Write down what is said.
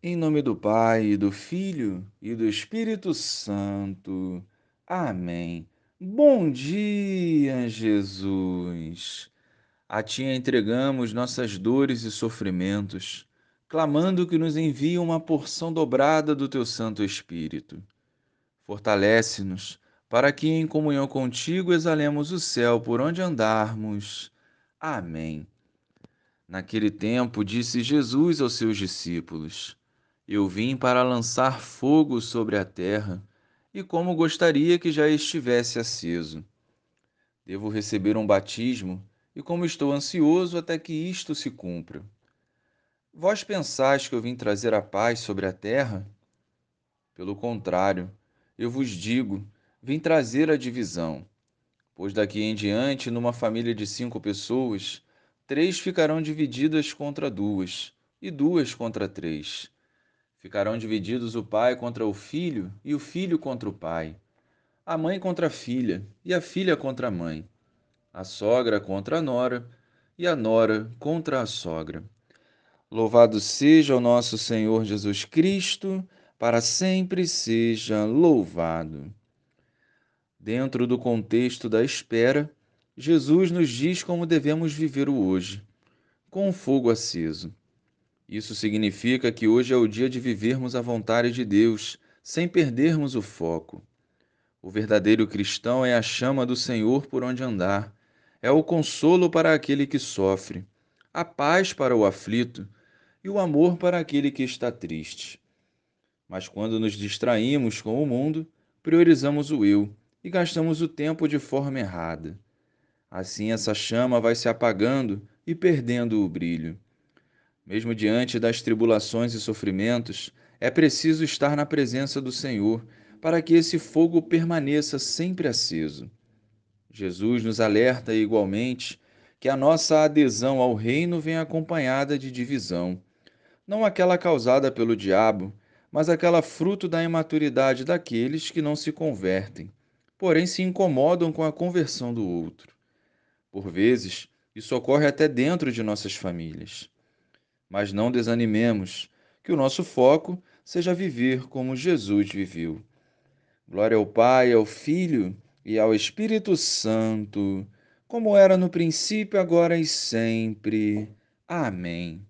Em nome do Pai, do Filho e do Espírito Santo. Amém. Bom dia, Jesus. A Ti entregamos nossas dores e sofrimentos, clamando que nos envie uma porção dobrada do Teu Santo Espírito. Fortalece-nos para que, em comunhão contigo, exalemos o céu por onde andarmos. Amém. Naquele tempo, disse Jesus aos seus discípulos: eu vim para lançar fogo sobre a terra, e como gostaria que já estivesse aceso. Devo receber um batismo, e como estou ansioso até que isto se cumpra. Vós pensais que eu vim trazer a paz sobre a terra? Pelo contrário, eu vos digo, vim trazer a divisão. Pois daqui em diante, numa família de cinco pessoas, três ficarão divididas contra duas, e duas contra três Ficarão divididos o pai contra o filho e o filho contra o pai, a mãe contra a filha e a filha contra a mãe, a sogra contra a nora e a nora contra a sogra. Louvado seja o nosso Senhor Jesus Cristo, para sempre seja louvado. Dentro do contexto da espera, Jesus nos diz como devemos viver o hoje, com o fogo aceso. Isso significa que hoje é o dia de vivermos a vontade de Deus, sem perdermos o foco. O verdadeiro cristão é a chama do Senhor por onde andar, é o consolo para aquele que sofre, a paz para o aflito e o amor para aquele que está triste. Mas quando nos distraímos com o mundo, priorizamos o eu e gastamos o tempo de forma errada. Assim, essa chama vai se apagando e perdendo o brilho. Mesmo diante das tribulações e sofrimentos, é preciso estar na presença do Senhor para que esse fogo permaneça sempre aceso. Jesus nos alerta igualmente que a nossa adesão ao reino vem acompanhada de divisão, não aquela causada pelo diabo, mas aquela fruto da imaturidade daqueles que não se convertem, porém se incomodam com a conversão do outro. Por vezes, isso ocorre até dentro de nossas famílias. Mas não desanimemos, que o nosso foco seja viver como Jesus viveu. Glória ao Pai, ao Filho e ao Espírito Santo, como era no princípio, agora e sempre. Amém.